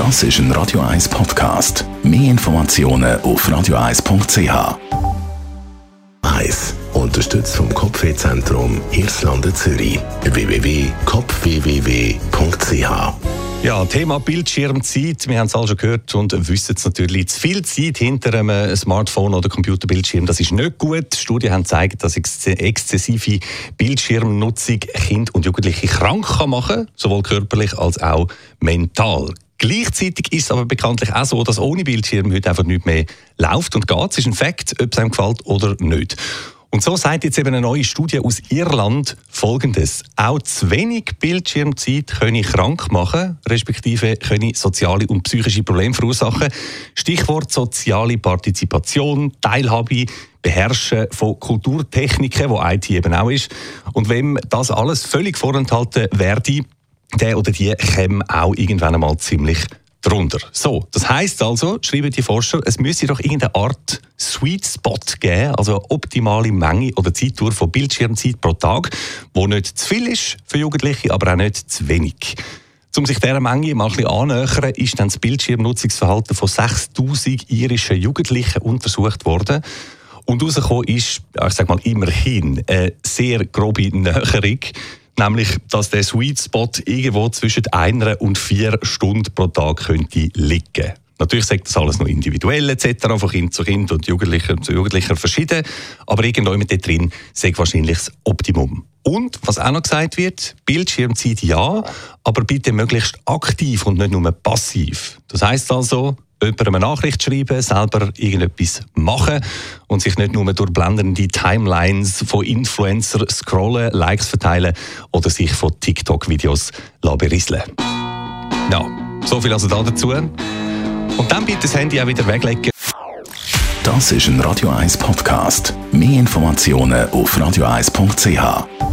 Das ist ein Radio 1 Podcast. Mehr Informationen auf radio1.ch. 1. Unterstützt vom Kopfwehzentrum Irlande Zürich. www.kopfwww.ch ja, Thema Bildschirmzeit. Wir haben es alle schon gehört und wissen es natürlich. Zu viel Zeit hinter einem Smartphone oder Computerbildschirm, das ist nicht gut. Studien haben gezeigt, dass exzessive Bildschirmnutzung Kinder und Jugendliche krank kann machen sowohl körperlich als auch mental. Gleichzeitig ist es aber bekanntlich auch so, dass ohne Bildschirm heute einfach nicht mehr läuft und geht. Es ist ein Fakt, ob es einem gefällt oder nicht. Und so sagt jetzt eben eine neue Studie aus Irland Folgendes. Auch zu wenig Bildschirmzeit könne krank machen, respektive könne soziale und psychische Probleme verursachen. Stichwort soziale Partizipation, Teilhabe, Beherrschen von Kulturtechniken, wo IT eben auch ist. Und wenn das alles völlig vorenthalten werde, der oder die käme auch irgendwann einmal ziemlich drunter. So, das heißt also, schreiben die Forscher, es müsse doch irgendeine Art Sweet Spot geben, also optimale Menge oder Zeitdauer von Bildschirmzeit pro Tag, wo nicht zu viel ist für Jugendliche, aber auch nicht zu wenig. Um sich dieser Menge mal ein annähern, ist dann das Bildschirmnutzungsverhalten von 6000 irischen Jugendlichen untersucht worden. Und herausgekommen ist, ich sage mal immerhin, eine sehr grobe Näherung nämlich, dass der Sweet Spot irgendwo zwischen einer und vier Stunden pro Tag könnte liegen. Natürlich sagt das alles noch individuell etc., von Kind zu Kind und Jugendlicher zu Jugendlicher verschieden, aber irgendwo mit drin sagt wahrscheinlich das Optimum. Und, was auch noch gesagt wird, Bildschirmzeit ja, aber bitte möglichst aktiv und nicht nur passiv. Das heißt also, jemandem eine Nachricht schreiben, selber irgendetwas machen und sich nicht nur durch blendende Timelines von Influencern scrollen, Likes verteilen oder sich von TikTok-Videos berieseln. Ja, so viel also dazu. Und dann bitte das Handy auch wieder weglegen. Das ist ein Radio 1 Podcast. Mehr Informationen auf radio1.ch.